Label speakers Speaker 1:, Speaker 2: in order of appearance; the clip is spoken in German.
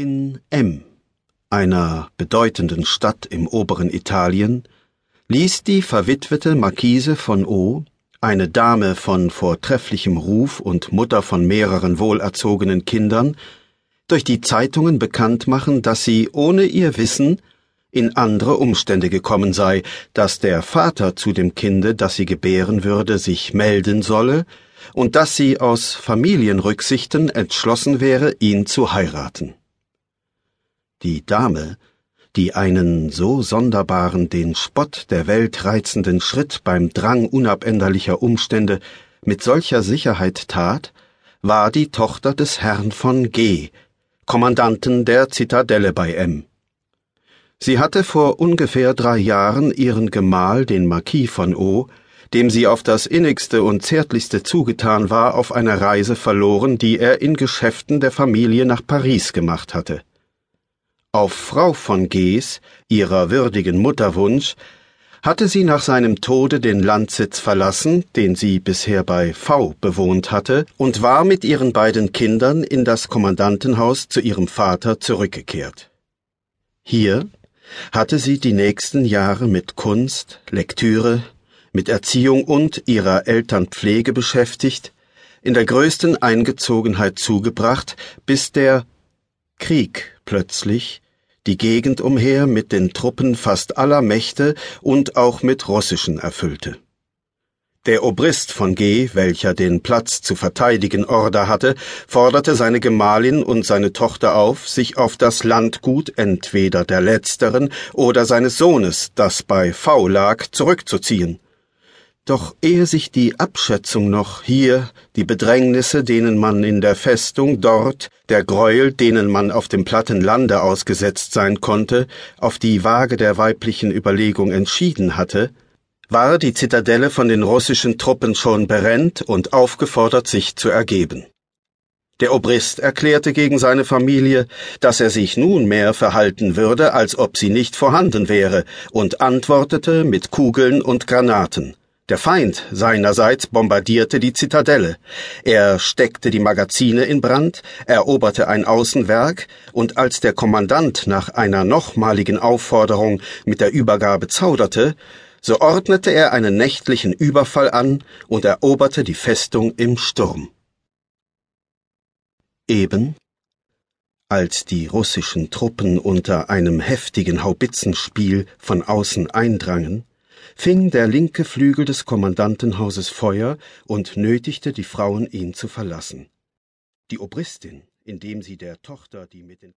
Speaker 1: In M, einer bedeutenden Stadt im oberen Italien, ließ die verwitwete Marquise von O, eine Dame von vortrefflichem Ruf und Mutter von mehreren wohlerzogenen Kindern, durch die Zeitungen bekannt machen, dass sie ohne ihr Wissen in andere Umstände gekommen sei, dass der Vater zu dem Kinde, das sie gebären würde, sich melden solle, und dass sie aus Familienrücksichten entschlossen wäre, ihn zu heiraten. Die Dame, die einen so sonderbaren, den Spott der Welt reizenden Schritt beim Drang unabänderlicher Umstände mit solcher Sicherheit tat, war die Tochter des Herrn von G., Kommandanten der Zitadelle bei M. Sie hatte vor ungefähr drei Jahren ihren Gemahl, den Marquis von O., dem sie auf das innigste und zärtlichste zugetan war, auf einer Reise verloren, die er in Geschäften der Familie nach Paris gemacht hatte. Auf Frau von Gees, ihrer würdigen Mutterwunsch, hatte sie nach seinem Tode den Landsitz verlassen, den sie bisher bei V bewohnt hatte, und war mit ihren beiden Kindern in das Kommandantenhaus zu ihrem Vater zurückgekehrt. Hier hatte sie die nächsten Jahre mit Kunst, Lektüre, mit Erziehung und ihrer Eltern Pflege beschäftigt, in der größten Eingezogenheit zugebracht, bis der Krieg plötzlich die Gegend umher mit den Truppen fast aller Mächte und auch mit russischen erfüllte. Der Obrist von G., welcher den Platz zu verteidigen Order hatte, forderte seine Gemahlin und seine Tochter auf, sich auf das Landgut entweder der letzteren oder seines Sohnes, das bei V lag, zurückzuziehen. Doch ehe sich die Abschätzung noch hier, die Bedrängnisse, denen man in der Festung dort, der Gräuel, denen man auf dem platten Lande ausgesetzt sein konnte, auf die Waage der weiblichen Überlegung entschieden hatte, war die Zitadelle von den russischen Truppen schon berennt und aufgefordert, sich zu ergeben. Der Obrist erklärte gegen seine Familie, dass er sich nunmehr verhalten würde, als ob sie nicht vorhanden wäre, und antwortete mit Kugeln und Granaten. Der Feind seinerseits bombardierte die Zitadelle. Er steckte die Magazine in Brand, eroberte ein Außenwerk, und als der Kommandant nach einer nochmaligen Aufforderung mit der Übergabe zauderte, so ordnete er einen nächtlichen Überfall an und eroberte die Festung im Sturm. Eben als die russischen Truppen unter einem heftigen Haubitzenspiel von außen eindrangen, fing der linke Flügel des Kommandantenhauses Feuer und nötigte die Frauen, ihn zu verlassen. Die Obristin, indem sie der Tochter, die mit den